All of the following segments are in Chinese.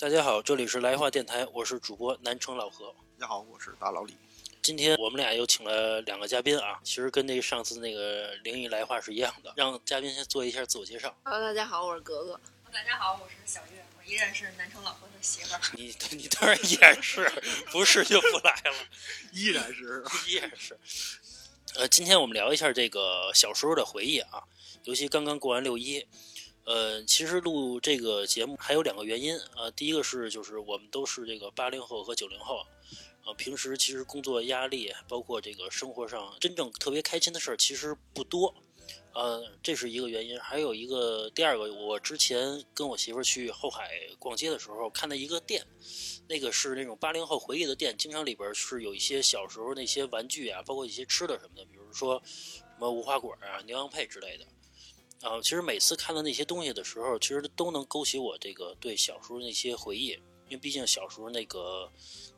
大家好，这里是来话电台，我是主播南城老何。大家好，我是大老李。今天我们俩又请了两个嘉宾啊，其实跟那个上次那个灵异来话是一样的，让嘉宾先做一下自我介绍。Hello，大家好，我是格格。大家好，我是小月，我依然是南城老何的媳妇儿。你你当然也是，不是就不来了，依然是 依然是。呃，今天我们聊一下这个小时候的回忆啊，尤其刚刚过完六一。呃，其实录这个节目还有两个原因啊、呃，第一个是就是我们都是这个八零后和九零后，啊，平时其实工作压力，包括这个生活上真正特别开心的事儿其实不多，呃，这是一个原因。还有一个第二个，我之前跟我媳妇去后海逛街的时候看到一个店，那个是那种八零后回忆的店，经常里边是有一些小时候那些玩具啊，包括一些吃的什么的，比如说什么无花果啊、牛羊配之类的。啊，其实每次看到那些东西的时候，其实都能勾起我这个对小时候那些回忆，因为毕竟小时候那个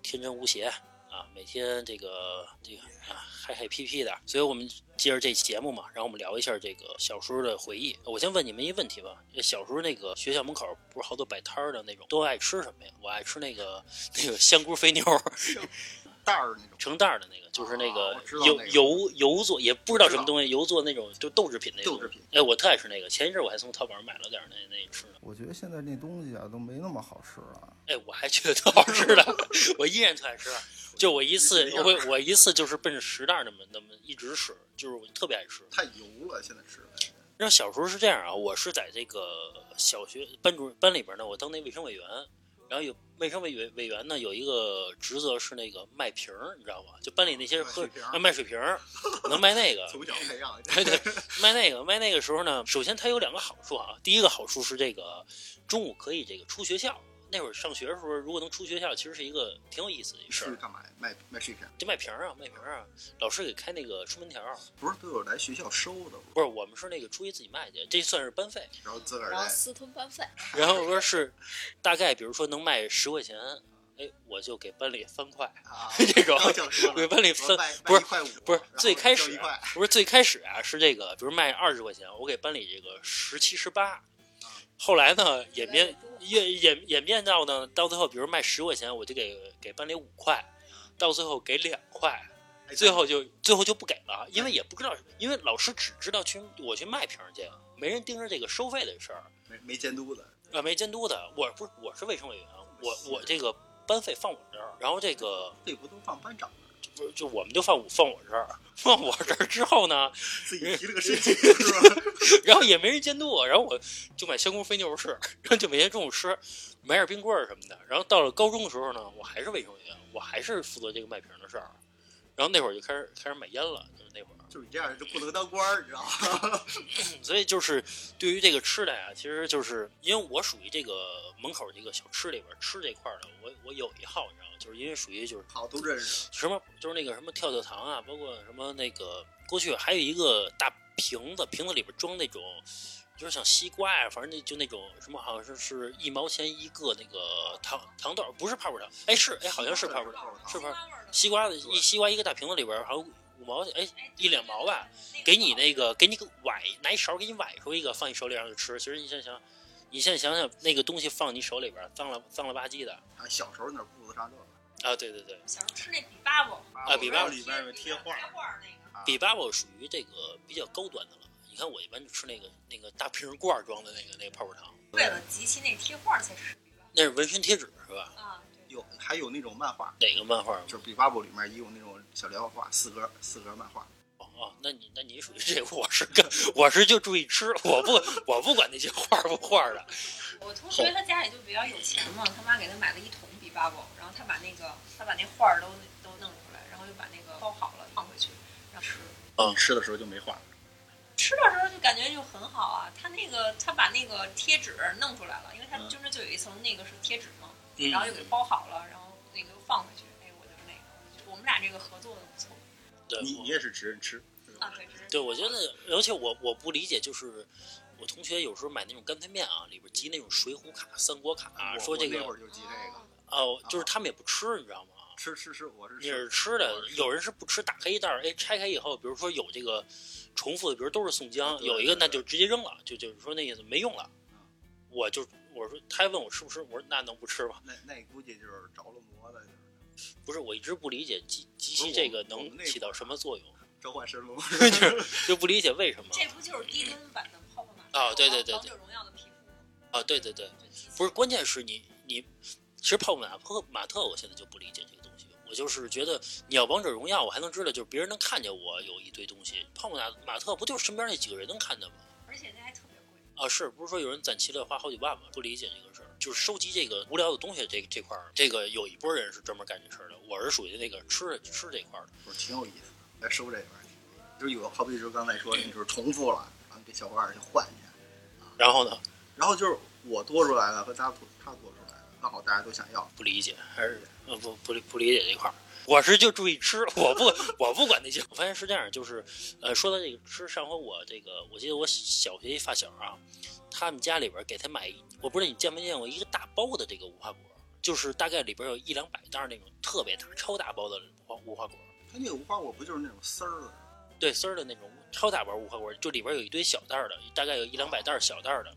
天真无邪啊，每天这个这个啊嗨嗨皮皮的，所以我们接着这期节目嘛，然后我们聊一下这个小时候的回忆。我先问你们一个问题吧，小时候那个学校门口不是好多摆摊的那种，都爱吃什么呀？我爱吃那个那个香菇肥牛。袋儿那种成袋儿的那个，就是那啊个油、那个油油做，也不知道什么东西，油做那种就豆制品那种。豆制品哎，我特爱吃那个。前一阵我还从淘宝上买了点那那吃的。我觉得现在那东西啊都没那么好吃了。哎，我还觉得特好吃的，我依然特爱吃。就我一次，我我一次就是奔着十袋儿那么那么一直吃，就是我特别爱吃。太油了，现在吃的。然后小时候是这样啊，我是在这个小学班主任班里边呢，我当那卫生委员。然后有卫生委委委员呢，有一个职责是那个卖瓶儿，你知道吧？就班里那些喝卖水瓶儿啊卖水瓶儿，能卖那个。从小培养。对对，卖那个卖那个时候呢，首先它有两个好处啊。第一个好处是这个中午可以这个出学校。那会儿上学的时候，如果能出学校，其实是一个挺有意思的一事儿。是干嘛呀？卖卖水瓶？就卖瓶儿啊，卖瓶儿啊，老师给开那个出门条儿。不是都有来学校收的吗？不是，我们是那个出去自己卖去，这算是班费。然后自个儿然后私吞班费，然后说是大概，比如说能卖十块钱，哎，我就给班里三块。啊，这种给班里分不是一块五，不是最开始不是最开始啊，是这个，比如卖二十块钱，我给班里这个十七十八。后来呢，演变演演演变到呢，到最后，比如卖十块钱，我就给给班里五块，到最后给两块，哎最后就最后就不给了，因为也不知道，因为老师只知道去我去卖瓶儿去，没人盯着这个收费的事儿，没没监督的，啊，没监督的。我不是我是卫生委员，我我这个班费放我这儿，然后这个费不都放班长？不是就我们就放我放我这儿，放我这儿之后呢，自己提了个申请 是吧？然后也没人监督我，然后我就买香菇肥牛吃，然后就每天中午吃，买点冰棍儿什么的。然后到了高中的时候呢，我还是卫生委员，我还是负责这个卖瓶的事儿。然后那会儿就开始开始买烟了，就是那会儿。就你这样就不能当官儿，你知道吗？所以就是对于这个吃的呀，其实就是因为我属于这个门口这个小吃里边吃这块儿的，我我有一号，你知道吗？就是因为属于就是好，都认识。什么就是那个什么跳跳糖啊，包括什么那个过去还有一个大瓶子，瓶子里边装那种就是像西瓜呀、反正那就那种什么，好像是是一毛钱一个那个糖糖豆，不是泡泡糖，哎是哎好像是泡泡糖，是泡西瓜的一西瓜一个大瓶子里边好像五毛钱，哎一两毛吧，给你那个给你个崴拿一勺给你崴出一个放你手里让你吃，其实你想想。你现在想想，那个东西放你手里边，脏了脏了吧唧的啊，小时候那步子上这个啊！对对对，小时候吃那比巴布，啊比巴布里边有贴画贴画儿那个。啊比巴布属于这个比较高端的了。你看我一般就吃那个那个大瓶罐装的那个那个泡泡糖，为了集齐那贴画才吃那是纹身贴纸是吧？啊，对。有还有那种漫画，哪个漫画？就是比巴布里面也有那种小连环画，四格四格漫画。哦哦，那你那你属于这个，我是跟我是就注意吃，我不 我不管那些画不画的。我同学他家里就比较有钱嘛，他妈给他买了一桶比巴布，然后他把那个他把那画儿都都弄出来，然后就把那个包好了放回去，然后吃。嗯吃的时候就没画。吃的时候就感觉就很好啊，他那个他把那个贴纸弄出来了，因为他嗯。中间就有一层那个是贴纸嘛，嗯然后又给包好了，然后那个又放回去，哎，我就是那个，我们俩这个合作的不错。对，你你也是指认吃，啊，对，我觉得，而且我我不理解，就是我同学有时候买那种干脆面啊，里边集那种水浒卡、三国卡，我说这个我那会儿就集这个，哦，就是他们也不吃，你知道吗？吃吃吃，我是你是吃吃的有人是不吃，打开一袋儿，哎，拆开以后，比如说有这个重复的，比如都是宋江，对有一个那就直接扔了，就就是说那意思没用了。我就我说他还问我吃不吃，我说那能不吃吗？那那估计就是着了魔了，就是不是，我一直不理解机机器这个能起到什么作用，召唤神龙。就是就不理解为什么这不就是低端版的泡泡玛特啊对对对对王者荣耀的皮肤？啊？对对对，不是，关键是你你其实泡泡玛特马特，我现在就不理解这个。我就是觉得你要王者荣耀，我还能知道，就是别人能看见我有一堆东西。泡泡马马特不就是身边那几个人能看见吗？而且那还特别贵。啊，是不是说有人攒齐了花好几万吗？不理解这个事儿，就是收集这个无聊的东西这这块儿，这个有一波人是专门干这事儿的。我是属于那个吃吃这块儿的。不是挺有意思的，来收这玩意儿，就是有好比就是刚才说的，就是重复了，然后给小伙伴去换去，然后呢，然后就是我多出来的和他多他多出来的，刚好大家都想要，不理解，还是呃不不理不理解这块儿。我是就注意吃，我不我不管那些。我发现是这样，就是呃，说到这个吃，上回我这个，我记得我小学一发小啊，他们家里边给他买，我不知道你见没见过一个大包的这个无花果，就是大概里边有一两百袋那种特别大、超大包的无花无花果。他那个无花果不就是那种丝儿的，对丝儿的那种超大包无花果，就里边有一堆小袋儿的，大概有一两百袋儿小袋儿的。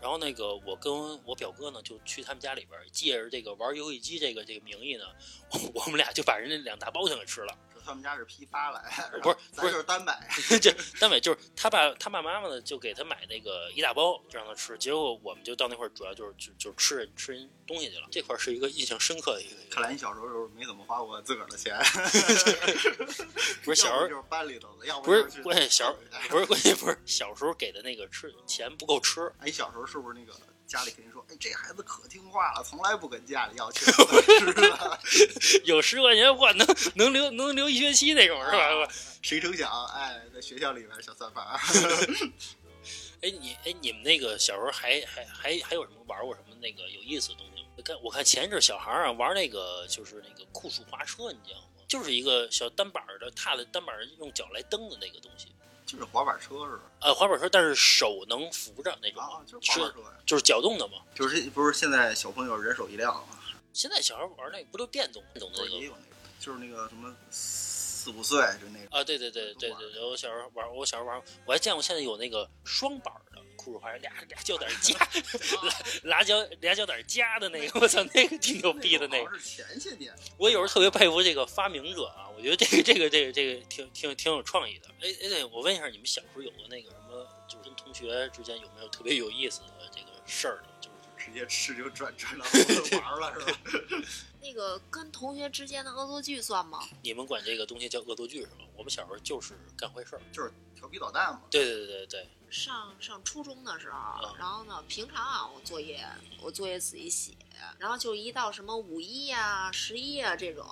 然后那个我跟我表哥呢，就去他们家里边，借着这个玩游戏机这个这个名义呢，我们俩就把人家两大包全给吃了。说他们家是批发来，不是咱就是单买，这单买就是他爸他爸妈妈呢，就给他买那个一大包就让他吃，结果我们就到那块儿主要就是就就吃人吃人东西去了。这块儿是一个印象深刻的一个，看来你小时候就是没怎么花过自个儿的钱 不是小时候就是班里头的，要不是就是关键小不是关键不是小时候给的那个吃钱不够吃，哎，你小时候是不是那个家里肯定说，哎，这孩子可听话了，从来不跟家里要钱吃的，有十块钱换能能留能留一学期那种是吧？啊谁成想，哎，在学校里边小算盘儿，哎你哎你们那个小时候还还还还有什么玩过什么那个有意思的东西吗？我看我看前一阵小孩儿啊玩那个就是那个酷暑滑车，你知道吗？就是一个小单板儿的踏的单板儿用脚来蹬的那个东西。就是滑板车是吧呃，滑板车，但是手能扶着那种，啊，就是滑板车呀，就是脚动的嘛。就是不是现在小朋友人手一辆吗？现在小孩玩那个不都电动电动的也有那个，就是那个什么四五岁就那个，啊？对对对对对对，我小时候玩，我小时候玩，我还见过现在有那个双板的酷暑滑车，俩俩脚点儿夹，俩俩脚俩脚点儿夹的那个，我操，那个挺牛逼的那个。好像是前些年，我有时候特别佩服这个发明者啊，我觉得这个这个这个这个挺挺挺有创意的。哎哎，对，我问一下，你们小时候有过那个什么，就是跟同学之间有没有特别有意思的这个事儿呢？就是直接吃就转转到 玩了是吧？那个跟同学之间的恶作剧算吗？你们管这个东西叫恶作剧是吧？我们小时候就是干坏事儿。就是调皮捣蛋嘛。对对对对对，上上初中的时候嗯，然后呢，平常啊，我作业我作业自己写，然后就一到什么五一呀、十一啊这种，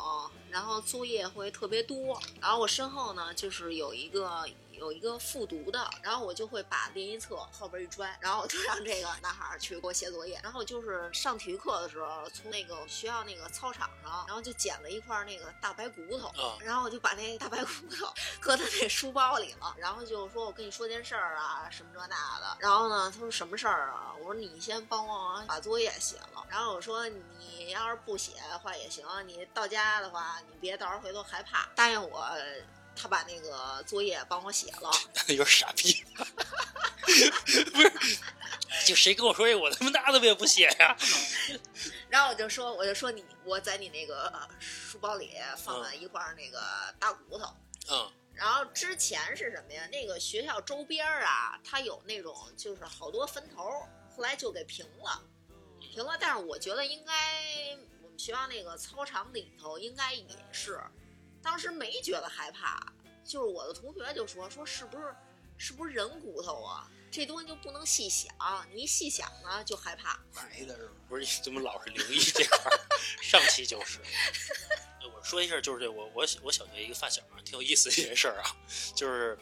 然后作业会特别多，然后我身后呢就是有一个。有一个复读的，然后我就会把练习册后边一拽，然后我就让这个男孩儿去给我写作业。然后就是上体育课的时候，从那个学校那个操场上，然后就捡了一块那个大白骨头，啊然后我就把那大白骨头 搁他那书包里了，然后就说我跟你说件事儿啊，什么这那的。然后呢，他说什么事儿啊？我说你先帮我把作业写了。然后我说你要是不写的话也行，你到家的话你别到时候回头害怕。答应我，他把那个作业帮我写了。有点傻逼。不是，就谁跟我说这，我他妈那怎么也不写呀？然后我就说，我就说你我在你那个呃书包里放了一块那个大骨头。嗯然后之前是什么呀？那个学校周边啊，它有那种就是好多坟头，后来就给平了，平了。但是我觉得应该我们学校那个操场里头应该也是，当时没觉得害怕，就是我的同学就说说是不是是不是人骨头啊？这东西就不能细想，你一细想呢就害怕。白的是吧？不是，你怎么老是灵异这块儿？上期就是。呃我说一下，就是这我我我小学一个发小啊，挺有意思的一件事儿啊，就是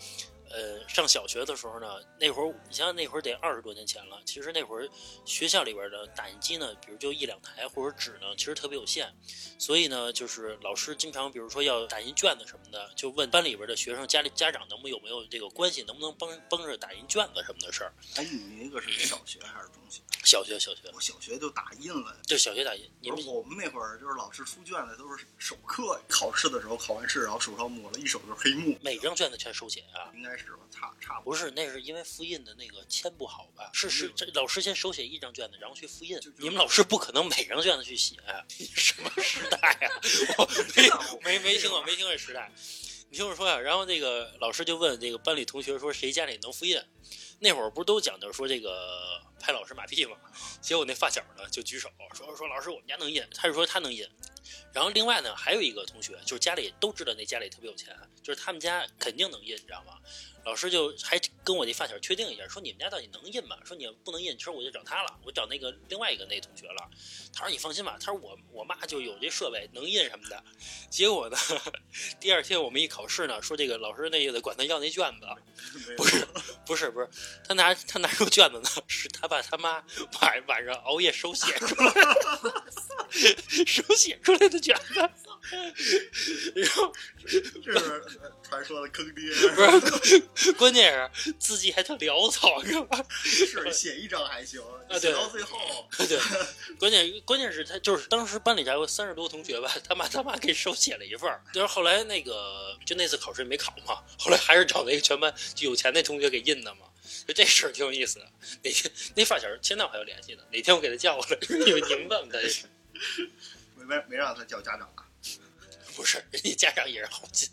呃上小学的时候呢，那会儿你想想那会儿得二十多年前了，其实那会儿学校里边的打印机呢，比如就一两台或者纸呢，其实特别有限，所以呢，就是老师经常比如说要打印卷子什么的，就问班里边的学生家里家长能不有没有这个关系，能不能帮帮着打印卷子什么的事儿。哎，你那个是小学还是中学？小学小学我小学就打印了。就小学打印，你们我们那会儿就是老师出卷子都是手刻，考试的时候考完试，然后手上抹了一手就是黑幕，每张卷子全手写啊？应该开始吧，差差不是，那是因为复印的那个签不好吧？是是，这老师先手写一张卷子，然后去复印你们老师不可能每张卷子去写，什么时代呀、我 没没没听过，没听过这时代。你听我说呀、然后那个老师就问那个班里同学说谁家里能复印？那会儿不是都讲究说这个拍老师马屁吗？结果那发小呢就举手说说老师我们家能印，他就说他能印。然后另外呢还有一个同学就是家里都知道那家里特别有钱，就是他们家肯定能印，你知道吗？老师就还跟我那发小确定一下，说你们家到底能印吗？说你要不能印，其实我就找他了，我找那个另外一个那同学了。他说你放心吧，他说我我妈就有这设备能印什么的。结果呢，第二天我们一考试呢，说这个老师那个管他要那卷子，不是不是不是，他拿他拿出卷子呢，是他爸他妈晚晚上熬夜手写出来的，手写出来的卷子。然后这是传说的坑爹，不是，关键是字迹还特潦草，你知道吧？是写一张还行，啊对写到最后，对，关键关键是他就是当时班里才有三十多同学吧，他妈他妈给手写了一份儿，就是后来那个就那次考试没考嘛，后来还是找那个全班就有钱那同学给印的嘛。就这事儿挺有意思的，哪天那发小现在我还有联系呢，哪天我给他叫过来，你们你们问问他没没没让他叫家长啊。不是？人家家长也是好心，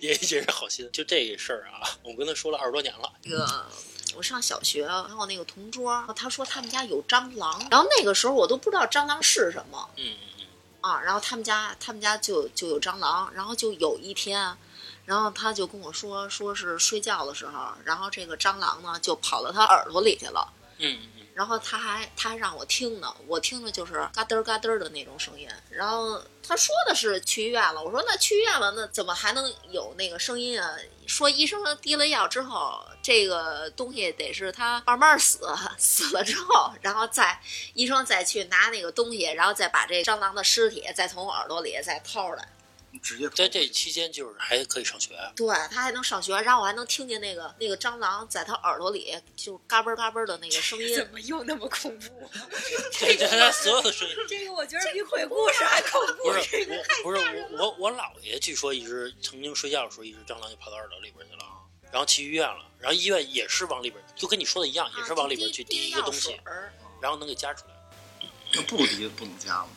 也也是好心。就这事儿啊，我跟他说了二十多年了，那个我上小学，然后那个同桌，他说他们家有蟑螂，然后那个时候我都不知道蟑螂是什么嗯嗯嗯，啊，然后他们家他们家就就有蟑螂，然后就有一天。然后他就跟我说，说是睡觉的时候，然后这个蟑螂呢就跑到他耳朵里去了，嗯，然后他还他还让我听呢，我听的就是嘎噔儿嘎噔儿的那种声音。然后他说的是去医院了，我说那去医院了，那怎么还能有那个声音啊？说医生滴了药之后，这个东西得是他慢慢死，死了之后，然后再医生再去拿那个东西，然后再把这蟑螂的尸体再从耳朵里再掏出来。直接在这期间就是还可以上学，对他还能上学，然后我还能听见那个那个蟑螂在他耳朵里就嘎嘣嘎嘣的那个声音怎。么又那么恐怖？对对，他所有的声音。这个我觉得比鬼故事还恐怖。不是我，不是我，我我姥爷据说一直曾经睡觉的时候，一只蟑螂就跑到耳朵里边去了，然后去医院了，然后医院也是往里边，就跟你说的一样，也是往里边去滴一个东西然后能给夹出来。那不滴不能夹吗？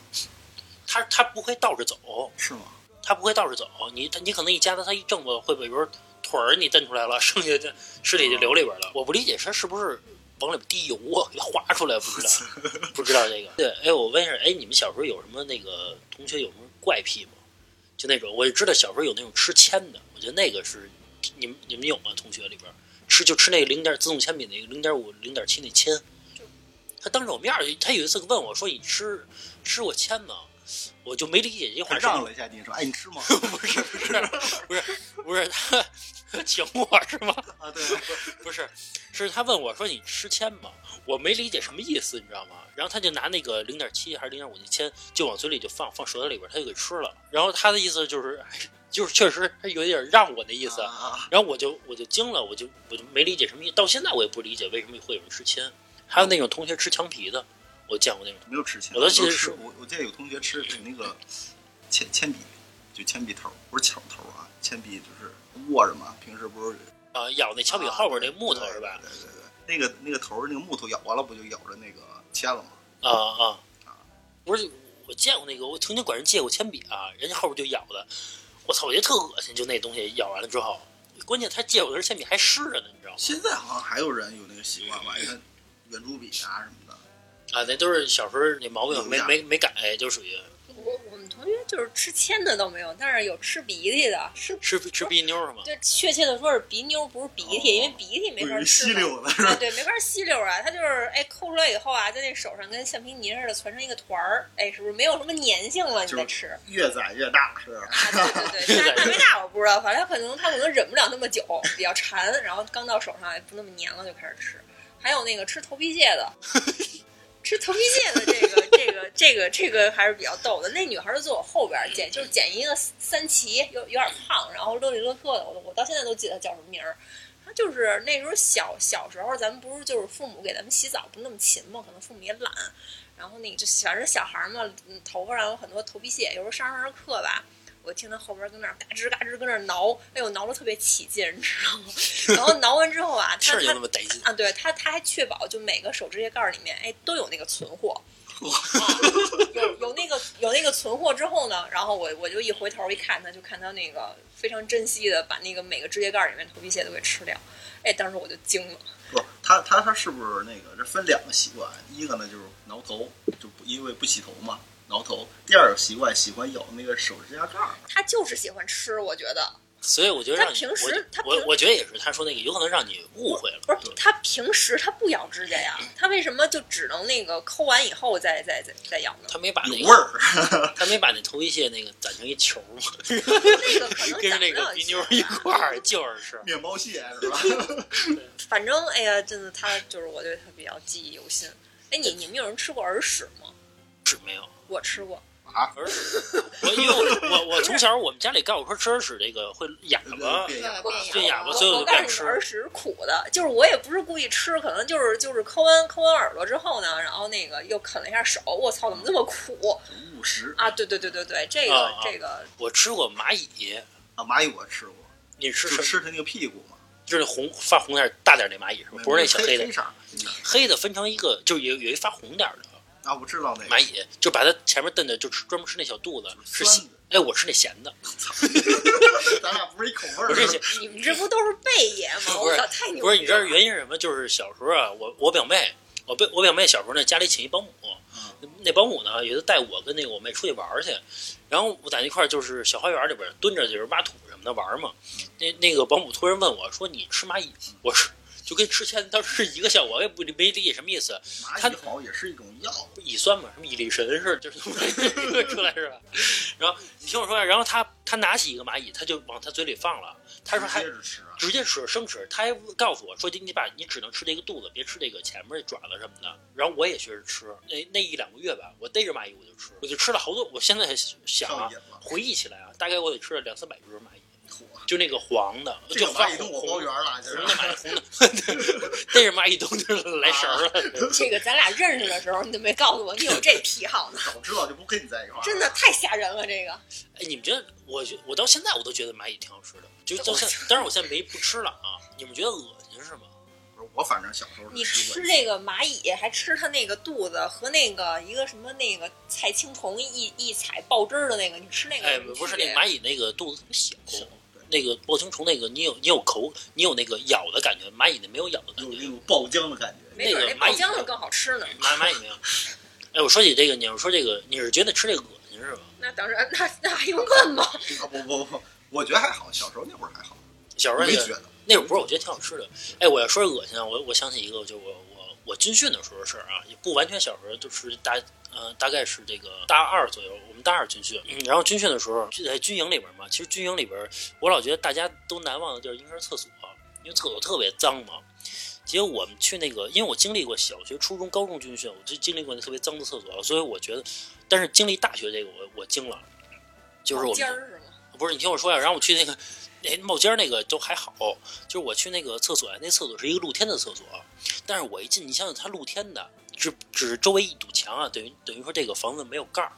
他他不会倒着走，是吗？他不会倒着走，你他你可能一夹它，它一挣吧，会不会比如说腿儿你蹬出来了，剩下的尸体就流里边了。我不理解他是不是往里边滴油啊，给划出来，不知道 不知道这个。对，哎，我问一下，哎，你们小时候有什么那个同学有什么怪癖吗？就那种，我就知道小时候有那种吃铅的，我觉得那个是你们你们有吗？同学里边吃就吃那个零点自动铅笔那个零点五、零点七那铅。他当着我面儿，他有一次问我说：“你吃吃过铅吗？”我就没理解这他话。让了一下你说，哎，你吃吗？不是不是不是不是他 请我是吗？啊，对，不是，是他问我说你吃铅吗？我没理解什么意思，你知道吗？然后他就拿那个零点七还是零点五的铅，就往嘴里就放，放舌头里边，他就给吃了。然后他的意思就是，哎就是确实他有点让我的意思。啊，然后我就我就惊了，我就我就没理解什么意思，到现在我也不理解为什么会有人吃铅。还有那种同学吃墙皮的，我见过那种。没有吃铅，我都记得吃是我我记得有同学吃那个铅铅笔，就铅笔头，不是枪头啊，铅笔就是握着嘛，平时不是啊，咬那铅笔后边那木头是吧？对对对，那个那个头那个木头咬完了，不就咬着那个铅了吗？啊啊啊，不是，我见过那个，我曾经管人借过铅笔啊，人家后边就咬的，我操，我觉得特恶心，就那东西咬完了之后，关键他借我的铅笔还湿着呢，你知道吗？现在好像还有人有那个习惯吧？你看圆珠笔啊什么的，啊，那都是小时候那毛病没没没改，就属于我我们同学就是吃铅的都没有，但是有吃鼻涕的，吃吃吃鼻妞是吗？对，确切的说是鼻妞，不是鼻涕，哦因为鼻涕没法吃。吸溜的是吧对对，没法吸溜啊，它就是哎抠出来以后啊，在那手上跟橡皮泥似的攒成一个团儿，哎，是不是没有什么粘性了？你就是再吃越攒越大，是吧？啊？对对对，但是 大没大我不知道，反正他可能他可能忍不了那么久，比较馋，然后刚到手上也不那么粘了就开始吃。还有那个吃头皮屑的，吃头皮屑的这个这个这个这个还是比较逗的。那女孩就坐我后边儿捡，就是捡一个三齐，有有点胖，然后乐里乐特的，我我到现在都记得她叫什么名儿。她就是那时候小小时候，咱们不是就是父母给咱们洗澡不那么勤嘛，可能父母也懒，然后那个就反正小孩儿嘛，头发上有很多头皮屑，有时候上上课吧。我听他后边跟那儿嘎吱嘎吱跟那儿挠，哎呦挠的特别起劲，你知道吗？然后挠完之后啊，气儿就他他那么得劲。啊，对他他还确保就每个手指甲盖儿里面哎都有那个存货。啊有有那个有那个存货之后呢，然后我我就一回头一看他，就看他那个非常珍惜的把那个每个指甲盖儿里面头皮屑都给吃掉，哎，当时我就惊了。不，他他他是不是那个？这分两个习惯，一个呢就是挠头，就不因为不洗头嘛，挠头；第二个习惯喜欢咬那个手指甲盖儿。他就是喜欢吃，我觉得所以我觉得他让你，平时他我我我觉得也是，他说那个有可能让你误会了。不是他平时他不咬指甲呀，他为什么就只能那个抠完以后再再再再咬呢？他没把那个，味儿，他没把那头皮屑那个攒成一球嘛，那个可能跟着那个鼻妞一块儿就是吃。面包屑是吧？反正哎呀，真的他就是我对他比较记忆犹新。哎，你你们有人吃过耳屎吗？是没有。我吃过，啊，耳屎，我因为我我我从小我们家里告诉我说吃耳屎这个会哑巴，变哑对巴。变哑巴，我所以我我告诉你，就不敢吃。耳屎是苦的，就是我也不是故意吃，可能就是就是抠完抠完耳朵之后呢，然后那个又啃了一下手，我操，怎么这么苦？误食啊？对对对对对，这个、这个我吃过蚂蚁，啊，蚂蚁我吃过，你吃吃它那个屁股吗，就是红发红点大点那蚂蚁是吧？不是那小黑的。黑，色黑的分成一个，就是有有一发红点的啊，我知道那个蚂蚁，就把它前面炖的就吃专门吃那小肚子，是咸的。哎，我吃那咸的，咱俩不是一口味儿。我这些你们这不都是贝爷吗？不是我操，太牛！不是，你知道原因是什么？就是小时候啊，我我表妹，我表我表妹小时候呢，家里请一保姆，那保姆呢，有的带我跟那个我妹出去玩儿去，然后我在那块儿就是小花园里边蹲着就是挖土什么的玩儿嘛。那那个保姆突然问我说：“你吃蚂蚁吗？”我说。就跟吃钱当时是一个效果，我也不没理解什么意思。它蚂蚁好像也是一种药，乙酸嘛，什么乙力神是就是 出来是吧？然后你听我说，然后他他拿起一个蚂蚁，他就往他嘴里放了，他说还。直接吃生吃，他还告诉我说你把你只能吃这个肚子，别吃这个前面爪子什么的。然后我也学着吃，那那一两个月吧，我逮着蚂蚁我就吃，我就吃了好多。我现在想啊回忆起来啊，大概我得吃了两三百只蚂蚁，嚯就那个黄的，就发蚂蚁跟我包红圆了，这是红的蚂蚁红的，逮着蚂蚁都就是来神儿了。这个咱俩认识的时候，你都没告诉我你有这癖好呢，早知道就不跟你在一块儿。真的太吓人了。这个哎，你们觉得？我觉我到现在我都觉得蚂蚁挺好吃的，就到现，当然我现在没不吃了啊。你们觉得恶心是吗？我反正小时候你吃这个蚂蚁，还吃它那个肚子和那个一个什么那个菜青虫一一踩爆汁儿的那个，你吃那个哎，不是那蚂蚁那个肚子特别小小，那个豹青虫那个你有你有口，你有那个咬的感觉，蚂蚁那没有咬的感觉。有那种爆浆的感觉。没准那个蚂蚁浆的更好吃呢。蚂蚂蚁没有。哎，我说起这个，你要说这个，你是觉得吃这个恶心是吧？那当然，那那还用问吗？啊不不不，我觉得还好，小时候那会儿还好，小时候那个没觉得。那会儿不是，我觉得挺好吃的。哎，我要说恶心啊，我我想起一个，就我我我军训的时候的事儿啊，也不完全小时候，就是大呃大概是这个大二左右，我们大二军训，嗯然后军训的时候就在军营里边嘛，其实军营里边我老觉得大家都难忘的地儿应该是厕所，因为厕所特别脏嘛。结果我们去那个，因为我经历过小学、初中、高中军训，我就经历过那特别脏的厕所，所以我觉得，但是经历大学这个我我惊了，就是我们是？不是你听我说呀，然后我去那个哎冒尖儿那个都还好，就是我去那个厕所，那厕所是一个露天的厕所，但是我一进，你想想它露天的，只只是周围一堵墙啊，等于等于说这个房子没有盖儿。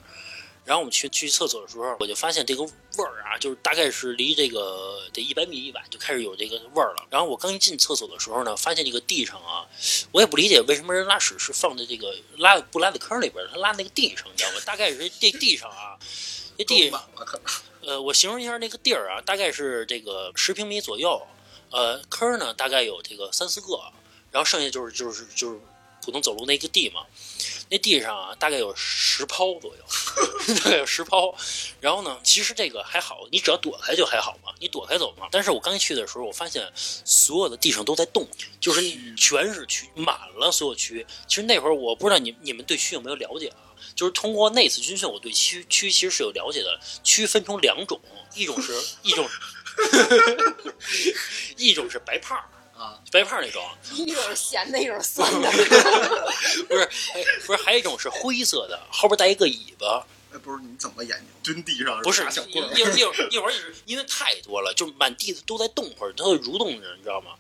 然后我们去去厕所的时候，我就发现这个味儿啊，就是大概是离这个得一百米以外就开始有这个味儿了。然后我刚一进厕所的时候呢，发现这个地上啊，我也不理解为什么人拉屎是放在这个拉不拉在坑里边，他拉那个地上，你知道吗？大概是这地上啊，这地上。呃，我形容一下那个地儿啊，大概是这个十平米左右，呃，坑儿呢大概有这个三四个，然后剩下就是就是就是普通走路那个地嘛。那地上啊，大概有十抛左右，大概有十抛。然后呢，其实这个还好，你只要躲开就还好嘛，你躲开走嘛。但是我刚一去的时候，我发现所有的地上都在动，就是全是蛆，满了所有蛆。其实那会儿我不知道你你们对蛆有没有了解啊？就是通过那次军训，我对蛆蛆其实是有了解的。蛆分成两种，一种是一种，一种是白胖儿啊，白胖儿那种，一种是咸的，一种是 酸的。不是，哎不是，还有一种是灰色的，后边带一个尾巴，哎，不是你怎么研究？蹲地上不是小一棍儿一会儿一会儿一会儿因为太多了，就满地都在动会儿，它会蠕动着，你知道吗？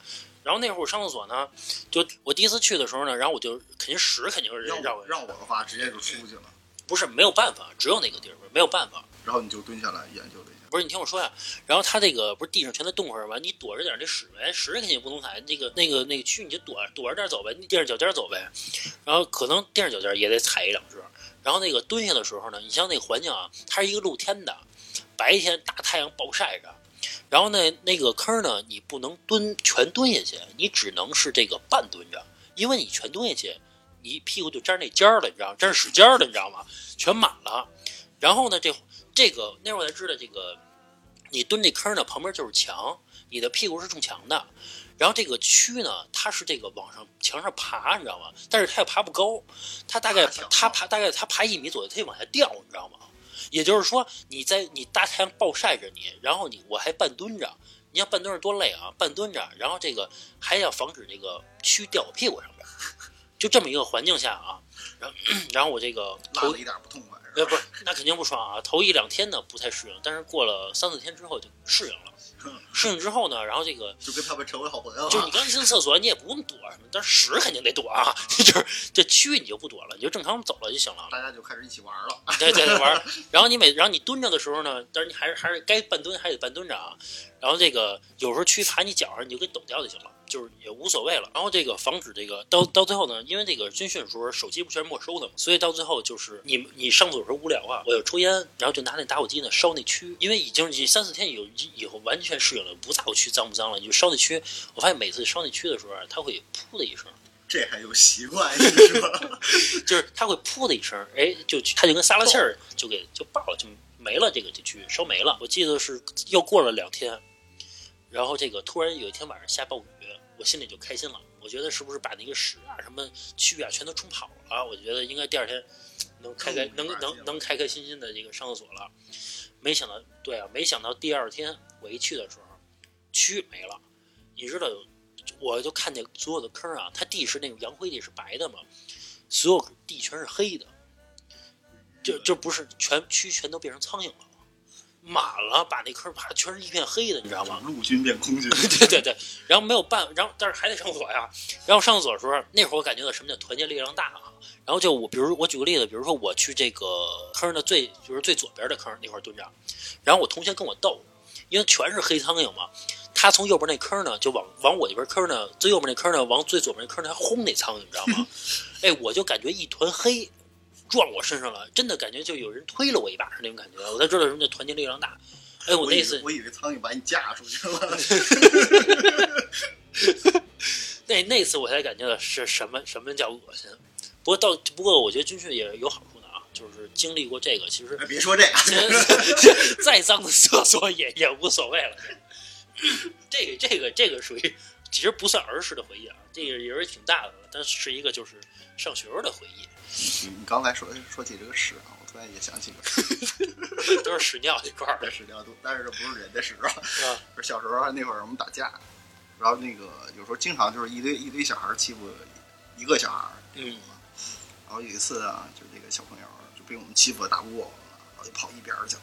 然后那会儿我上厕所呢，就我第一次去的时候呢，然后我就肯定屎肯定是让让我我让我的话，直接就出去了。不是没有办法，只有那个地儿没有办法。然后你就蹲下来研究了一下，不是你听我说呀，然后他这个不是地上全在动会儿吗？你躲着点这屎呗，屎肯定不能踩，那个那个那个蛆你就躲躲着点走呗，你垫着脚尖走呗，然后可能垫着脚尖也得踩一两只，然后那个蹲下的时候呢，你像那个环境啊，它是一个露天的，白天大太阳暴晒着。然后呢，那个坑呢，你不能蹲全蹲下去，你只能是这个半蹲着，因为你全蹲下去，你屁股就沾那尖儿了，你知道吗？沾屎尖儿了，你知道吗？全满了。然后呢，这这个那会儿才知道，这个你蹲这坑呢，旁边就是墙，你的屁股是中墙的。然后这个蛆呢，它是这个往上墙上爬，你知道吗？但是它也爬不高，它大概它爬大概它爬一米左右，它就往下掉，你知道吗？也就是说，你在你大太阳暴晒着你，然后你我还半蹲着，你要半蹲着多累啊！半蹲着，然后这个还要防止这个蛆掉我屁股上边儿，就这么一个环境下啊，然后然后我这个头一点不痛快？呃不是，那肯定不爽啊！头一两天呢不太适应，但是过了三四天之后就适应了。适应之后呢，然后这个就跟他们成为好朋友了。就是你刚进厕所，你也不用躲什么，但是屎肯定得躲啊。就是这蛆你就不躲了，你就正常走了就行了。大家就开始一起玩了。对对对，玩。然后你每，然后你蹲着的时候呢，但是你还是还是该半蹲还得半蹲着啊。然后这个有时候蛆爬你脚上，你就给抖掉就行了，就是也无所谓了。然后这个防止这个到到最后呢，因为这个军训的时候手机不全是没收的嘛，所以到最后就是你你上厕所时候无聊啊，我就抽烟，然后就拿那打火机呢烧那蛆，因为已经已三四天以后以后完全适应了，不在乎蛆脏不脏了，你就烧那蛆。我发现每次烧那蛆的时候啊，它会噗的一声。这还有习惯是吧？就是它会噗的一声，哎，就它就跟撒了气儿，就给就爆了，就没了，这个这蛆烧没了。我记得是又过了两天，然后这个突然有一天晚上下暴雨，我心里就开心了。我觉得是不是把那个屎啊、什么蛆啊全都冲跑了？我觉得应该第二天能开开能能能开开心心的这个上厕所了。没想到，对啊，没想到第二天我一去的时候，蛆没了。你知道，我就看见所有的坑啊，它地是那种洋灰地是白的嘛，所有地全是黑的，就就不是全蛆全都变成苍蝇了，满了，把那坑啪全是一片黑的，你知道吗？陆军变空军，对对对，然后没有办，然后但是还得上厕所呀。然后上厕所的时候，那会儿我感觉到什么叫团结力量大啊。然后就我，比如我举个例子，比如说我去这个坑的最，就是最左边的坑那块蹲着，然后我同学跟我斗，因为全是黑苍蝇嘛，他从右边那坑呢，就往往我这边坑呢，最右边那坑呢，往最左边那坑呢，还轰那苍蝇，你知道吗？哎，我就感觉一团黑撞我身上了，真的感觉就有人推了我一把是那种感觉，我才知道什么叫团结力量大。哎，我那次为我以为苍蝇把你架出去了。那那次我才感觉到是什么什么叫恶心。不过到不过我觉得军训也有好处的啊，就是经历过这个，其实哎别说这个，再脏的厕所也也无所谓了。这个这个这个属于其实不算儿时的回忆啊，这个也是挺大的了，但是一个就是上学时候的回忆，你刚才说说起这个屎啊，我突然也想起个 都是屎尿一块儿的，屎尿都，但是这不是人的屎啊。是吧？是小时候那会儿我们打架，然后那个有时候经常就是一堆一堆小孩儿欺负一个小孩儿，嗯，然后有一次啊，就那个小朋友就被我们欺负的打不过我们了，然后就跑一边儿去了，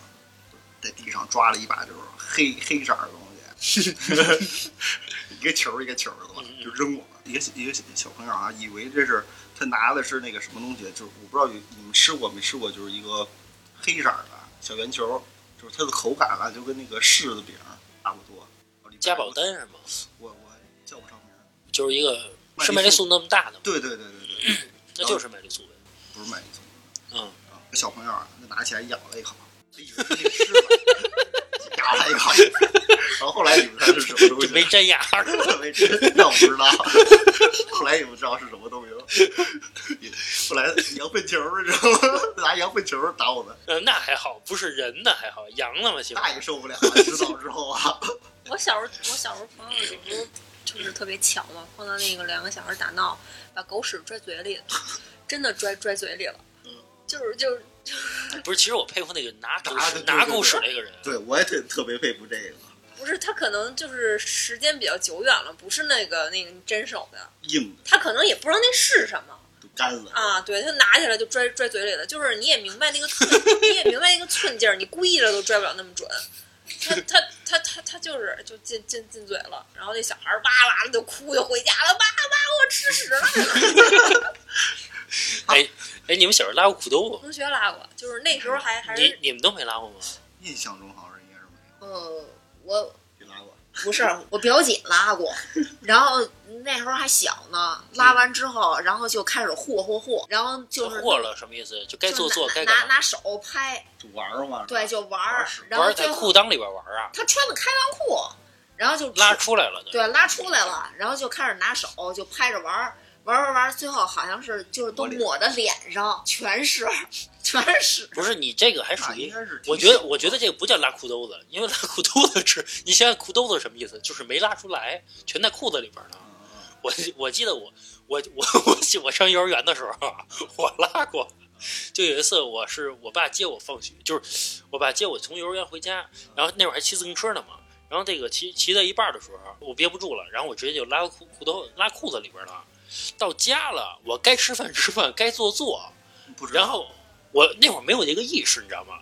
在地上抓了一把就是黑黑色的东西，一个球儿一个球儿的嘛，就扔我们。一个一个小朋友啊，以为这是他拿的是那个什么东西，就是我不知道有你们吃过没吃过，就是一个黑色儿的小圆球，就是它的口感啊，就跟那个柿子饼差不多。加宝丹是吗？我我叫不上名儿。就是一个是麦丽素那么大的吗？对对对对对，那就是麦丽素呗。不是麦丽素。嗯，小朋友啊，就拿起来咬了一口，他以为是那个柿子，打他一口，然后后来你们猜是什么东西，没粘牙儿。没吃，那我不知道。后来也不知道是什么东西了。后来羊粪球，你知道吗？拿羊粪球打我们，呃，那还好，不是人的还好，羊的嘛，起码那也受不了！知道之后啊，我小时候，我小时候朋友有时候就是特别巧嘛，碰到那个两个小孩打闹，把狗屎拽嘴里，真的拽拽嘴里了，就是就是 不是。其实我佩服那个拿狗拿拿狗屎对那个人，对我也特特别佩服这个不是他可能就是时间比较久远了，不是那个那个真手的，硬的他可能也不知道那是什么都干了啊，对他拿起来就拽拽嘴里了，就是你也明白那个寸，你也明白那个寸劲儿，你故意的都拽不了那么准。他他他他他就是就进进进嘴了，然后那小孩哇哇的就哭就回家了，哇哇我吃屎了。哎哎，你们小时候拉过裤兜吗？同学拉过，就是那时候还还是你你们都没拉过吗？印象中好像应该是没有呃，我你拉过？不是我表姐拉过，然后那时候还小呢，拉完之后，然后就开始霍霍霍，然后就是过了什么意思？就该做做，就该干嘛？拿拿拿手拍，就玩儿嘛。对，就玩儿玩屎，然后玩在后裤裆里边玩啊，他穿的开裆裤，然后就拉出来了。对拉出来了，然后就开始拿手就拍着玩儿，玩儿玩儿玩儿，最后好像是就是都抹的脸上全是全是，不是你这个还属于应，该是我觉得我觉得这个不叫拉裤兜子，因为拉裤兜子是，你想想裤兜子是什么意思？就是没拉出来，全在裤子里边呢。我我记得我我我我我上幼儿园的时候啊，我拉过。就有一次，我是我爸接我放学，就是我爸接我从幼儿园回家，然后那会儿还骑自行车呢嘛。然后这个骑骑到一半的时候，我憋不住了，然后我直接就拉裤裤兜拉裤子里边了。到家了，我该吃饭吃饭，该做做。嗯不知道然后我那会儿没有这个意识，你知道吗？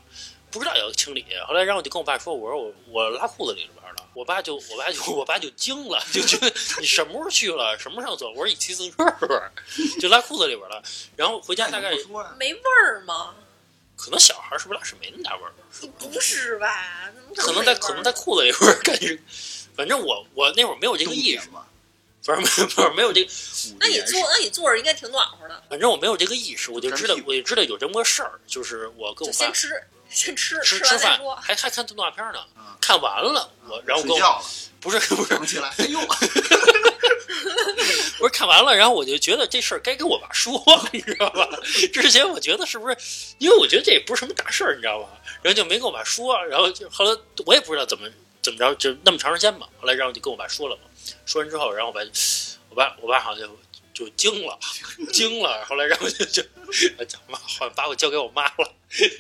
不知道要清理。后来，然后我就跟我爸说：“我说我我拉裤子里边了。”我爸就我爸就我爸就惊了，就觉得 你什么时候去了，什么时候走？我说你骑自行车是不是？就拉裤子里边了。然后回家大概没味儿吗？可能小孩是不是拉屎没那么大味儿？不是吧？可能在可能在裤子里边感觉。反正我我那会儿没有这个意识，嘛。不是没有不是没有这个，那你坐那你坐着应该挺暖和的，反正我没有这个意识，我就知道我就知道有这么个事儿，就是我跟我爸先吃先吃吃吃饭完再说，。还还看动画片呢嗯，看完了我然后跟我睡觉了，不是不是想起来，哎呦，不是看完了，然后我就觉得这事儿该跟我爸说，你知道吧？之前我觉得是不是，因为我觉得这也不是什么大事儿，你知道吧？然后就没跟我爸说，然后就后来我也不知道怎么怎么着，就那么长时间嘛。后来然后就跟我爸说了嘛，说完之后，然后我爸我爸我爸好像就就惊了，惊了。后来然后就就妈好像把我交给我妈了，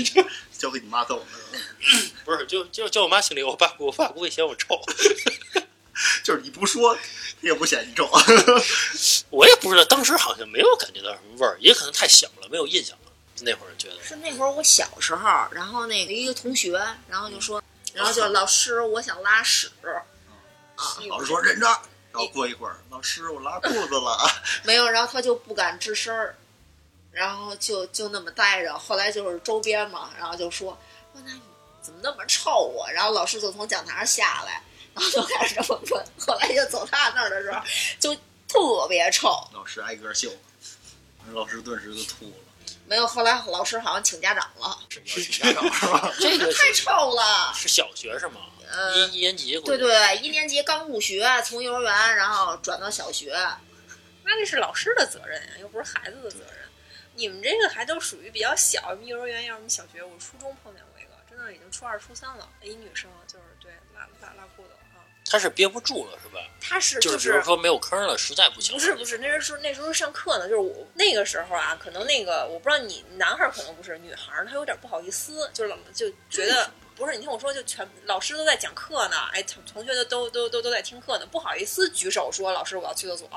交给你妈揍了？不是就就叫我妈心里，我爸我爸不会嫌我臭，就是你不说，他也不嫌你臭。我也不知道，当时好像没有感觉到什么味儿，也可能太小了，没有印象了。那会儿觉得。是那会儿我小时候，然后那个一个同学，然后就说，然后就老师，我想拉屎，啊，老师说忍着，然后过一会儿，老师我拉裤子了，没有，然后他就不敢吱声儿，然后就就那么待着。后来就是周边嘛，然后就说说那怎么那么臭啊？然后老师就从讲台上下来，然后就开始这么问。后来就走他那儿的时候，就特别臭。老师挨个秀，老师顿时就吐了，没有，后来老师好像请家长了，是请家长是吧？这个太臭了。是小学是吗？呃一一年级对对，一年级刚入学，从幼儿园然后转到小学，那这是老师的责任呀，又不是孩子的责任。你们这个还都属于比较小，幼儿园要么小学，我初中碰见过一个，真的已经初二、初三了，一女生就是对拉拉拉裤子啊，他是憋不住了是吧？他是就是是比如说没有坑了，实在不行。不是不是，那时候那时候上课呢，就是我那个时候啊，可能那个我不知道你男孩可能不是，女孩她有点不好意思，就是老就觉得不是，你听我说，就全老师都在讲课呢，哎，同同学的都都都都在听课呢，不好意思举手说老师我要去厕所，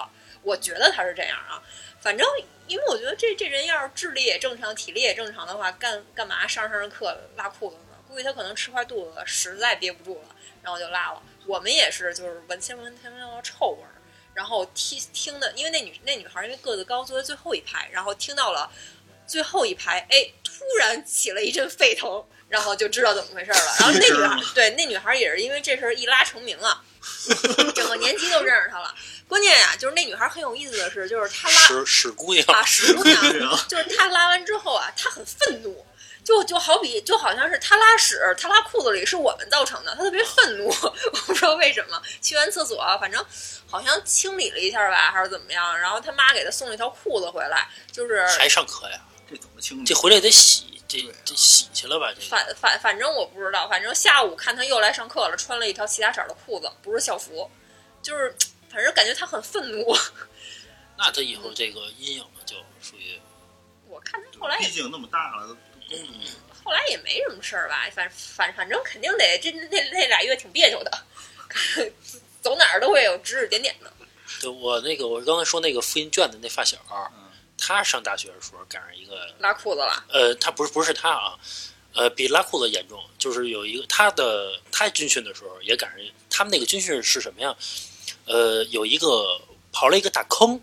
我觉得他是这样啊，反正因为我觉得这这人要是智力也正常，体力也正常的话，干干嘛上上着课拉裤子呢？估计他可能吃坏肚子了，实在憋不住了，然后就拉了。我们也是，就是闻先闻先闻到臭味儿。然后听听的，因为那女那女孩因为个子高，坐在最后一排，然后听到了最后一排，哎，突然起了一阵沸腾，然后就知道怎么回事了。然后那女孩对那女孩也是因为这事儿一拉成名啊，整个年级都认识她了。关键呀、就是那女孩很有意思的是，就是她拉屎屎姑娘，啊，屎姑娘就是她拉完之后啊，她很愤怒。就就好比就好像是她拉屎，她拉裤子里是我们造成的，她特别愤怒，我不知道为什么。去完厕所，反正好像清理了一下吧，还是怎么样。然后他妈给她送了一条裤子回来，就是还上课呀？这怎么清这？回来得洗，这啊这洗去了吧？这反反反正我不知道，反正下午看他又来上课了，穿了一条其他色儿的裤子，不是校服，就是反正感觉他很愤怒。那他以后这个阴影了，就属于 我看他后来毕竟那么大了，都公主后来也没什么事儿吧，反反反正肯定得这那那俩月挺别扭的，走哪儿都会有指指点点的。对我那个我刚才说那个复印卷的那发小，嗯他上大学的时候赶上一个拉裤子了，呃，他不是不是他啊，呃，比拉裤子严重，就是有一个他的他军训的时候也赶上，他们那个军训是什么呀？呃，有一个刨了一个大坑，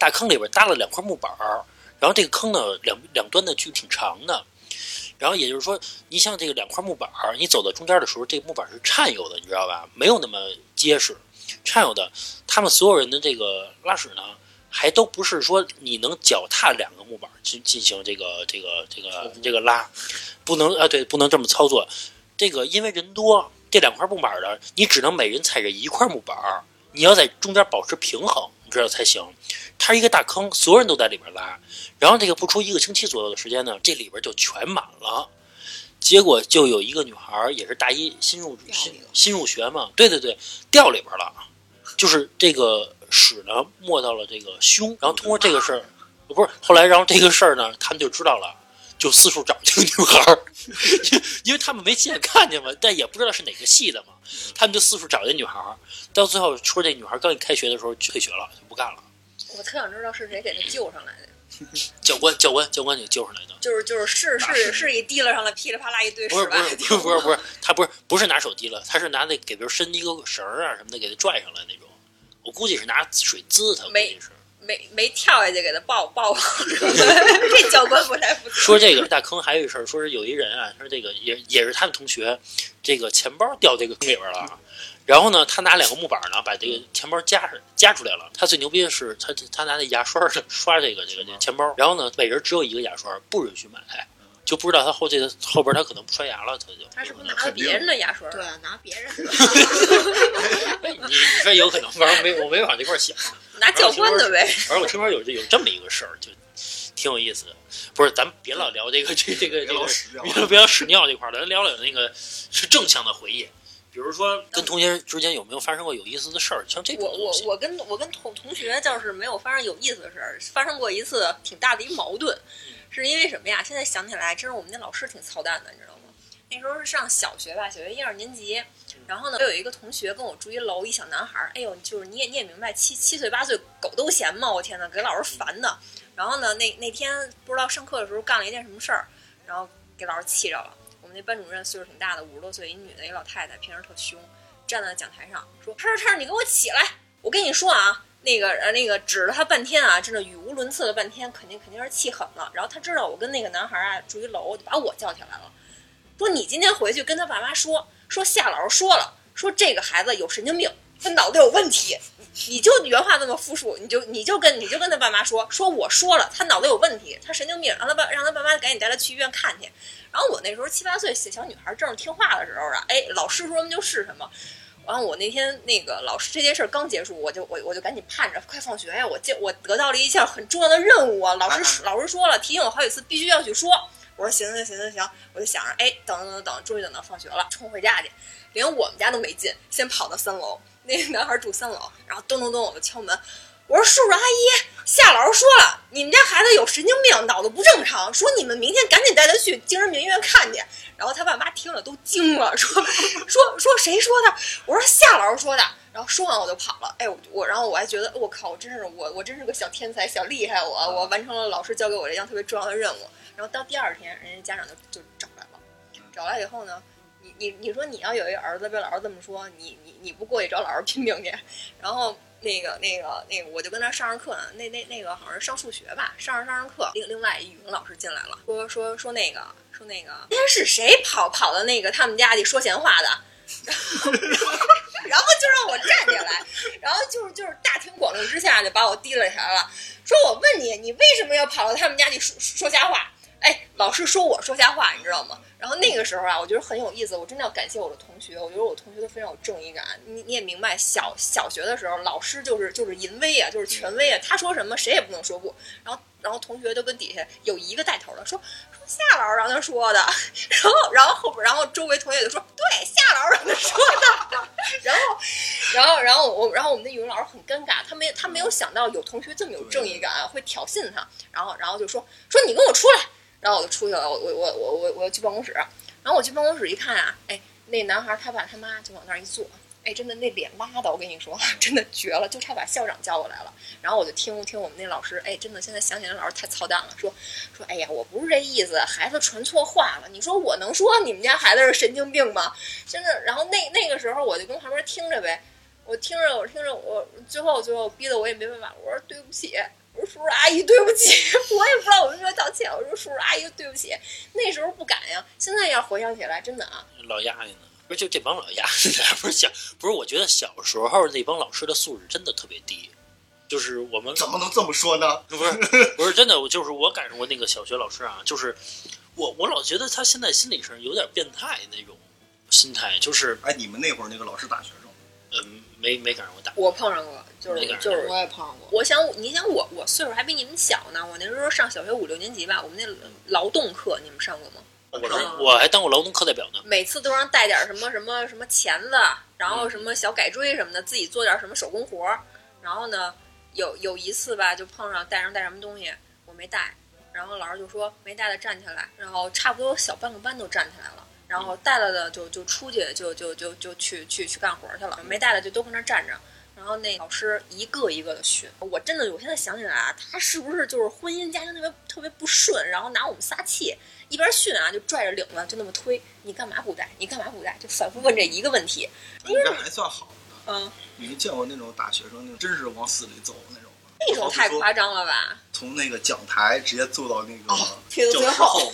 大坑里边搭了两块木板儿，然后这个坑呢两两端的距挺长的，然后也就是说，你像这个两块木板儿，你走到中间的时候，这个木板是颤悠的，你知道吧？没有那么结实，颤悠的。他们所有人的这个拉屎呢，还都不是说你能脚踏两个木板去进行这个这个这个这个拉，不能啊，对，不能这么操作。这个因为人多，这两块木板的，你只能每人踩着一块木板儿，你要在中间保持平衡，你知道才行。它是一个大坑，所有人都在里边拉。然后这个不出一个星期左右的时间呢，这里边就全满了。结果就有一个女孩儿，也是大一新入新新入学嘛，对对对，掉里边了，就是这个屎呢没到了这个胸，然后通过这个事儿，不是后来，然后这个事儿呢，他们就知道了，就四处找这个女孩儿，因因为他们没亲眼看见嘛，但也不知道是哪个系的嘛，他们就四处找这女孩儿，到最后说这女孩儿刚一开学的时候退学了，就不干了。我特想知道是谁给她救上来的，教官，教官，教官给救上来的。就是就是是是是是一提了上来，噼里啪啦一堆不是不是不是不是不是，他不是不是拿手提了，他是拿那给别人伸一个绳儿啊什么的给他拽上来那种。我估计是拿水滋他，没。没没跳下去给他抱抱抱，这教官不太负责。说这个大坑还有一事儿，说是有一人啊，说这个也也是他们同学，这个钱包掉这个坑里边了。然后呢，他拿两个木板呢，把这个钱包夹上夹出来了。他最牛逼的是，他他拿那牙刷刷这个这个这个钱包。然后呢，每人只有一个牙刷，不允许买，就不知道他后这个后边他可能不刷牙了，他就。他是不是拿了别人的牙刷？对，拿别人的。哎，你你说有可能，反正没我没往这块儿想。拿教官的呗。反正我听说有这有这么一个事儿，就挺有意思的。不是，咱们别老聊这个这这个这个屎尿别别聊屎尿这块儿，咱聊聊那个是正向的回忆。比如说，跟同学之间有没有发生过有意思的事儿？像这种我我我跟我跟同同学倒是没有发生有意思的事儿，发生过一次挺大的一矛盾，是因为什么呀？现在想起来，真是我们那老师挺操蛋的，你知道吗？那时候是上小学吧，小学一二年级，然后呢，我有一个同学跟我住一楼，一小男孩儿，哎呦，就是你也你也明白，七七岁八岁狗都嫌嘛，我天呐，给老师烦的。然后呢，那那天不知道上课的时候干了一件什么事儿，然后给老师气着了。我们那班主任岁数挺大的，五十多岁，一女的，一老太太，平时特凶，站在讲台上说：“叉叉叉，你给我起来！我跟你说啊，那个呃那个指了他半天啊，真的语无伦次了半天，肯定肯定是气狠了。然后他知道我跟那个男孩啊住一楼，就把我叫起来了，说你今天回去跟他爸妈说，说夏老师说了，说这个孩子有神经病，他脑子有问题。你就原话这么复述，你就你就跟你就跟他爸妈说，说我说了，他脑子有问题，他神经病，让他爸让他爸妈赶紧带他去医院看去。然后我那时候七八岁小小女孩正是听话的时候啊，哎，老师说什么就是什么。然后我那天那个老师这件事儿刚结束，我就我我就赶紧盼着快放学呀！我接我得到了一项很重要的任务啊！老师老师说了，提醒我好几次，必须要去说。我说行行行行行，我就想着，哎，等等等等，终于等到放学了，冲回家去，连我们家都没进，先跑到三楼，那个男孩住三楼，然后咚咚咚我就敲门，我说叔叔阿姨，夏老师说了，你们家孩子有神经病，脑子不正常，说你们明天赶紧带他去精神病医院看去。然后他爸妈听了都惊了，说说说谁说的？我说夏老师说的。然后说完我就跑了。哎，我我然后我还觉得我靠，我真是我我真是个小天才，小厉害我，我完成了老师交给我这项特别重要的任务。然后到第二天，人家家长就就找来了，找来以后呢，你你你说你要有一个儿子被老师这么说，你你你不过去找老师拼命去？然后那个那个那个，我就跟他上着课呢，那那那个好像是上数学吧，上着上着课，另另外一语文老师进来了，说说说那个说那个，今天是谁跑跑到那个他们家去说闲话的？然后就让我站起来，然后就是就是大庭广众之下就把我提了起来了，说我问你，你为什么要跑到他们家去说说瞎话？哎，老师说我说瞎话，你知道吗？然后那个时候啊，我觉得很有意思，我真的要感谢我的同学，我觉得我同学都非常有正义感。你你也明白，小小学的时候，老师就是就是淫威啊，就是权威啊，他说什么谁也不能说不。然后然后同学都跟底下有一个带头的说说夏老师让他说的，然后然后后边然后周围同学就说对夏老师让他说的，然后然后然后我然后我们的语文老师很尴尬，他没他没有想到有同学这么有正义感，会挑衅他，然后然后就说说你跟我出来。然后我就出去了，我我我我我我要去办公室，然后我去办公室一看啊，哎，那男孩他爸他妈就往那儿一坐，哎，真的那脸拉的，我跟你说，真的绝了，就差把校长叫过来了。然后我就听听我们那老师，哎，真的现在想起来老师太操蛋了，说说，哎呀，我不是这意思，孩子传错话了，你说我能说你们家孩子是神经病吗？真的，然后那那个时候我就跟旁边听着呗，我听着我听着我最后最后逼得我也没办法，我说对不起。我我说叔叔阿姨对不起，我也不知道我为什么要道歉。我说叔叔阿姨对不起，那时候不敢呀，现在要回想起来，真的啊，老压抑呢？不是就这帮老丫 不是小不是？我觉得小时候那帮老师的素质真的特别低，就是我们怎么能这么说呢？不是 不是真的，我就是我感受过那个小学老师啊，就是我我老觉得他现在心理上有点变态那种心态，就是哎，你们那会儿那个老师打学生，嗯没没赶上过打，我碰上过，就是就是我也胖过。我想，你想我我岁数还比你们小呢，我那时候上小学五六年级吧，我们那劳动课你们上过吗？我是我还当过劳动课代表呢。每次都让带点什么什么什么钳子，然后什么小改锥什么的，自己做点什么手工活儿。然后呢，有有一次吧，就碰上带上带什么东西，我没带，然后老师就说没带的站起来，然后差不多小半个班都站起来了。然后带了的就就出去就就就就去去去干活去了，没带的就都跟那儿站着。然后那老师一个一个的训，我真的我现在想起来啊，他是不是就是婚姻家庭特别特别不顺，然后拿我们撒气，一边训啊就拽着领子就那么推，你干嘛不带？你干嘛不带？就反复问这一个问题。你这还算好的。嗯，你没见过那种大学生那种真是往死里揍那种吗？那种太夸张了吧？从那个讲台直接揍到那个哦教室后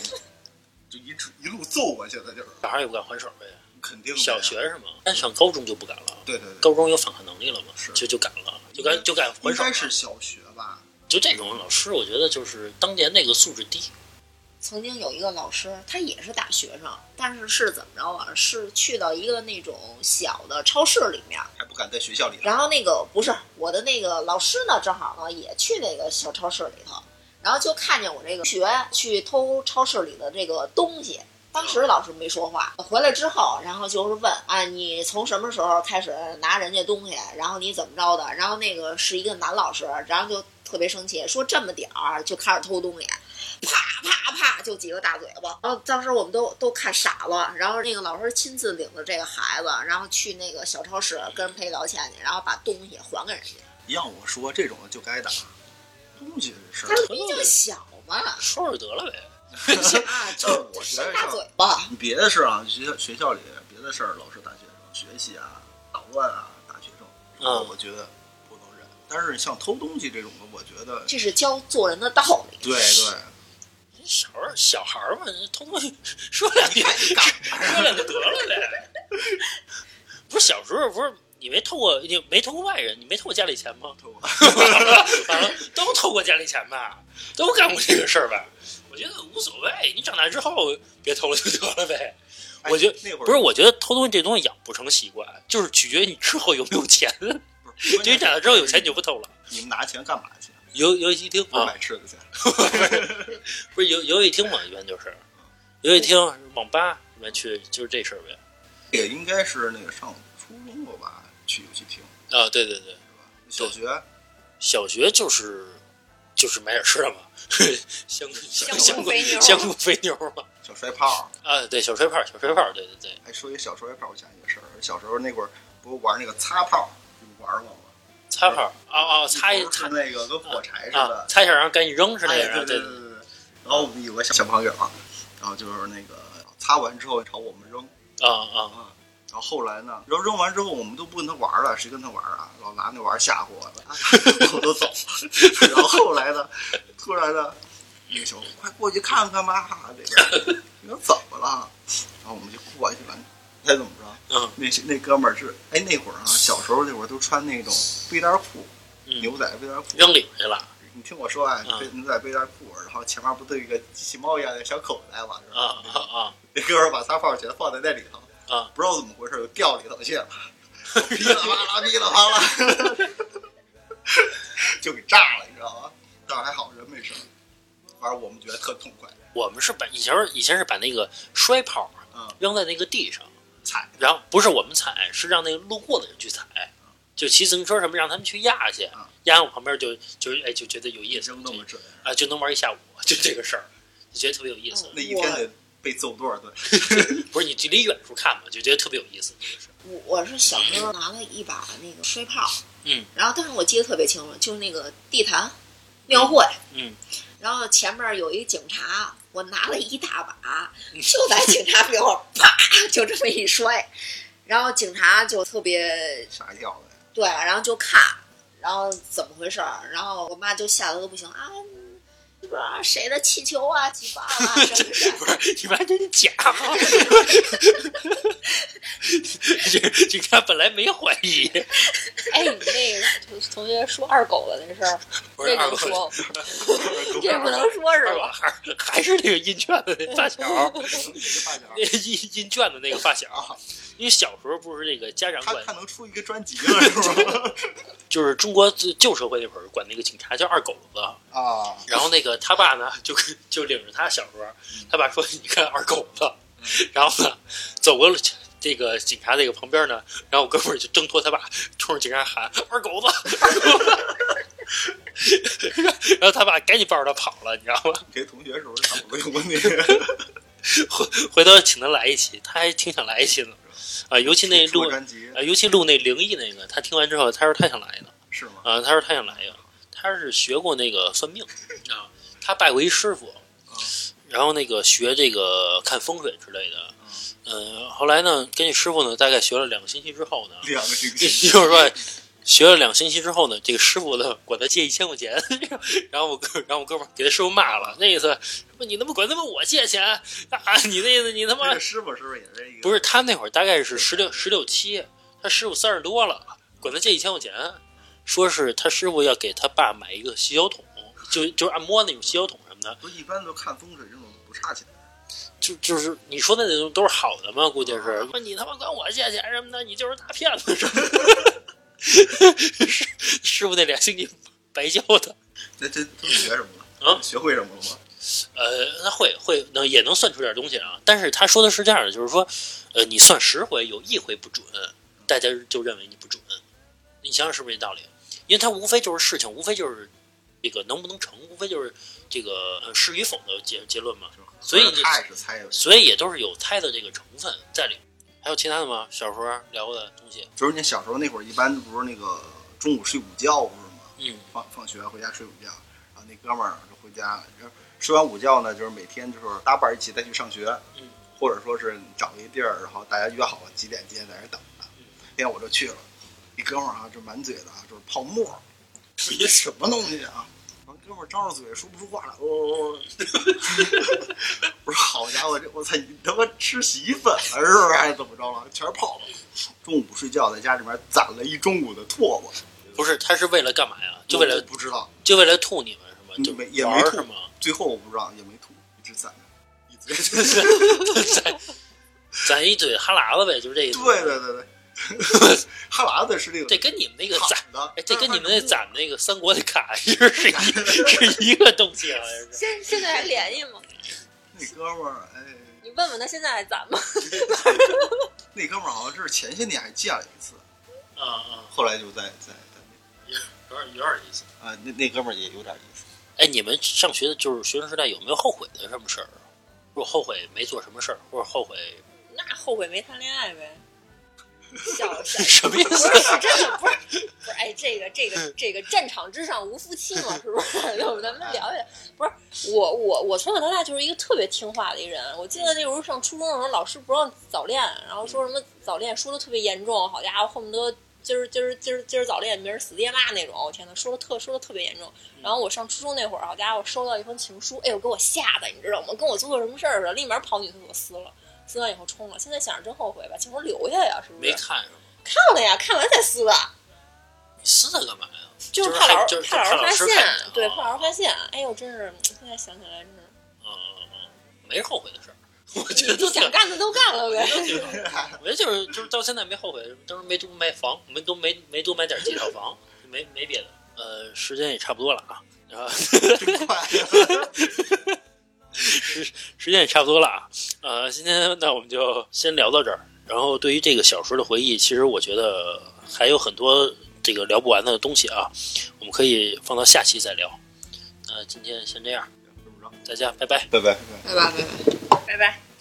就一直一路揍过去的，就是小孩也不敢还手呗。肯定小学是吗？但上高中就不敢了，对对对，高中有反抗能力了嘛，是就就敢了，就敢就敢还应手应。该是小学吧？就这种老师，我觉得就是当年那个素质低。曾经有一个老师，他也是大学生，但是是怎么着啊？是去到一个那种小的超市里面，还不敢在学校里。然后那个不是我的那个老师呢，正好呢也去那个小超市里头，然后就看见我这个学去偷超市里的这个东西。当时老师没说话，回来之后，然后就是问啊，你从什么时候开始拿人家东西？然后你怎么着的？然后那个是一个男老师，然后就特别生气，说这么点儿就开始偷东西，啪啪啪就几个大嘴巴。然后当时我们都都看傻了，然后那个老师亲自领着这个孩子，然后去那个小超市跟人赔道歉去，然后把东西还给人家。要我说，这种就该打。东西的事他儿，毕竟小嘛，说说得了呗。啊，就是我觉得大嘴巴。别的事儿啊，学校学校里别的事儿，老师大学生学习啊、捣乱啊，大学生，嗯我觉得不能忍。但是像偷东西这种的，我觉得这是教做人的道理。对对，小孩儿小孩儿嘛，偷东西说两句，说两句得了呗。不是小时候不是你没偷过，你没偷过外人，你没偷过家里钱吗？偷 完了，都偷过家里钱吧，都干过这个事儿吧。我觉得无所谓，你长大之后别偷了就得了呗。哎我觉得那会儿不是，我觉得偷东西这东西养不成习惯，就是取决于你之后有没有钱。就你长大之后有钱你就不偷了。你们拿钱干嘛去？游游戏厅买吃的去。不是游游戏厅嘛，一般就是游戏厅、网吧一般去就是这事儿呗。也应该是那个上初中了吧，去游戏厅啊，对对对，小学小学就是就是买点吃的嘛，香香香菇香菇肥牛嘛。小摔炮。啊，对，小摔炮，小摔炮，对对对，哎，说起小摔炮，我想起个事儿，小时候那会儿不是玩那个擦炮，你玩过吗？擦炮啊啊，擦一擦是那个跟火柴似啊的，，擦一下然后赶紧扔是那哎，个，对对对对对。然后我们有个小朋友，然后就是那个擦完之后朝我们扔，啊啊啊，然后后来呢，然后扔完之后，我们都不跟他玩了，谁跟他玩啊？老拿那玩意儿吓唬我们，我都走了。然后后来呢，突然呢，那个小伙快过去看看吧，这个你说怎么了？然后我们就过去了，你猜怎么着？嗯那那哥们儿是哎那会儿啊，小时候那会儿都穿那种背带裤，嗯，牛仔背带裤。扔里去了你听我说啊，牛仔背带裤，然后前面不都有一个机器猫一样的小口袋嘛？是吧啊啊啊那哥们儿把仨炮全放在那里头，啊！不知道怎么回事就掉里头去了，噼里啪啦噼里啪啦，就给炸了，你知道吗？但是还好人没事儿，反正我们觉得特痛快。我们是把以前以前是把那个摔炮嗯，扔在那个地上，踩然后不是我们踩，是让那个路过的人去踩，就骑自行车什么让他们去压去啊，压我旁边就就哎就觉得有意思，扔那么准，啊就能玩一下午，就这个事儿，就觉得特别有意思。那一天得被揍多少顿？不是你离远处看嘛，就觉得特别有意思。我我是小时候拿了一把那个摔炮，嗯，然后但是我记得特别清楚，就是那个地坛庙会，嗯，然后前面有一警察，我拿了一大把，就在警察背后啪就这么一摔，然后警察就特别吓一跳的。对，然后就看，然后怎么回事儿？然后我妈就吓得都不行啊，谁的气球啊挤爆了啊 什么的。不是，你妈真假？这警察本来没怀疑，哎，你那个同同学说二狗的那事儿，不是二狗，这能说，这不能说是吧？还还是那个印卷的那发小，印印卷的那个发小。因为小时候不是这个家长管他他，能出一个专辑了是吧？就是中国旧社会那会儿管那个警察叫二狗子。啊，然后那个他爸呢，就跟就领着他小时候，他爸说：“你看二狗子。” 然后呢，走过了这个警察那个旁边呢，然后我哥们儿就挣脱他爸，冲着警察喊：“二狗子，二狗子！” 然后他爸赶紧抱着他跑了，你知道吗？这同学是不是脑子有问题？回 回头请他来一期，他还挺想来一期的啊，尤其那出录啊，尤其录那灵异那个，他听完之后，他说他想来的。是吗？啊，他说他想来一个，他是学过那个算命啊，他拜过一师傅，然后那个学这个看风水之类的，嗯、后来呢，跟这师傅呢，大概学了两个星期之后呢，两个星期。就，是说学了两个星期之后呢，这个师傅呢管他借一千块钱，然后我哥，然后我哥们儿给他师傅骂了，那意思说你他妈管他妈我借钱啊，你那意思你他妈这个师傅是不是也是一个？不是他那会儿大概是十六十六七，他师傅三十多了，管他借一千块钱，说是他师傅要给他爸买一个洗脚桶，就就是按摩那种洗脚桶什么的，不一般都看风水这种不差钱。就就是你说的那种都是好的吗？估计是说你他妈管我借钱什么的，你就是大骗子？师师傅那俩星期白教的，那这都学什么了？啊学会什么了吗？呃，他会会能也能算出点东西啊，但是他说的是这样的，就是说，呃，你算十回有一回不准，大家就认为你不准，你想想是不是这道理？因为他无非就是事情，无非就是这个能不能成，无非就是这个呃是与否的结结论嘛，所以你他也是猜的，所以也都是有猜的这个成分在里面。还有其他的吗？小时候聊过的东西？就是你小时候那会儿，一般不是那个中午睡午觉不是吗？嗯，放放学回家睡午觉，然后那哥们儿就回家，然后睡完午觉呢，就是每天就是搭伴儿一起再去上学，嗯，或者说是找一地儿，然后大家约好了几点几点在那等着。那天我就去了，一哥们儿啊，就满嘴的啊就是泡沫，一什么东西啊？完，哥们儿张着嘴说不出话来，哦，我说好家伙，这我操，你他妈吃洗衣粉了是不是？还是怎么着了？全是泡子。中午不睡觉，在家里面攒了一中午的唾沫，不是，他是为了干嘛呀？就为了不知道，就为了吐你们是吗？就没也没吐吗？最后我不知道也没吐，一直攒着，一直 攒攒一嘴哈喇子呗，就是这意思。对对对对，哈喇子是这个这跟你们那个攒，的，哎，这跟你们那攒那个三国的卡是是 一是一个东西，好像是。现现在还联系吗？那哥们儿，哎，你问问他现在还攒吗？那哥们儿好像是前些年还见了一次，啊啊，后来就在在在有点有点意思。啊，那那哥们儿也有点意思。哎，你们上学的就是学生时代有没有后悔的什么事儿？如果后悔没做什么事儿，或者后悔那后悔没谈恋爱呗。笑 笑，什么意思？不是是真的，不是不是，哎，这个这个这个战场之上无夫妻嘛，是不是？咱们聊一聊？不是我我我从小到大就是一个特别听话的一个人。我记得那时候上初中的时候，老师不让早恋，然后说什么早恋说的特别严重，好家伙，恨不得今儿今儿今儿今儿早恋，明儿死爹妈那种。我天呐，说的特说的特别严重。然后我上初中那会儿，好家伙，收到一封情书，哎呦，给我吓的，你知道吗？跟我做错什么事儿似的，立马跑女厕所撕了。撕完以后冲了，现在想着真后悔，把情书留下呀，是不是？没看是吗？看了呀，看完才撕的，你撕它干嘛呀？就是怕老师怕老师发现对，哦怕老师发现。哎呦，真是现在想起来真是，嗯嗯嗯，没后悔的事儿。我觉得你想干的都干了呗。我觉得就是就是到现在没后悔，当时没多买房，没多没没多买点几套房，没没别的。呃，时间也差不多了啊，然后 真快，时 时间也差不多了啊。呃，今天那我们就先聊到这儿。然后对于这个小时候的回忆，其实我觉得还有很多这个聊不完的东西啊，我们可以放到下期再聊。那今天先这样，大家拜拜。拜拜。拜拜拜拜。拜拜。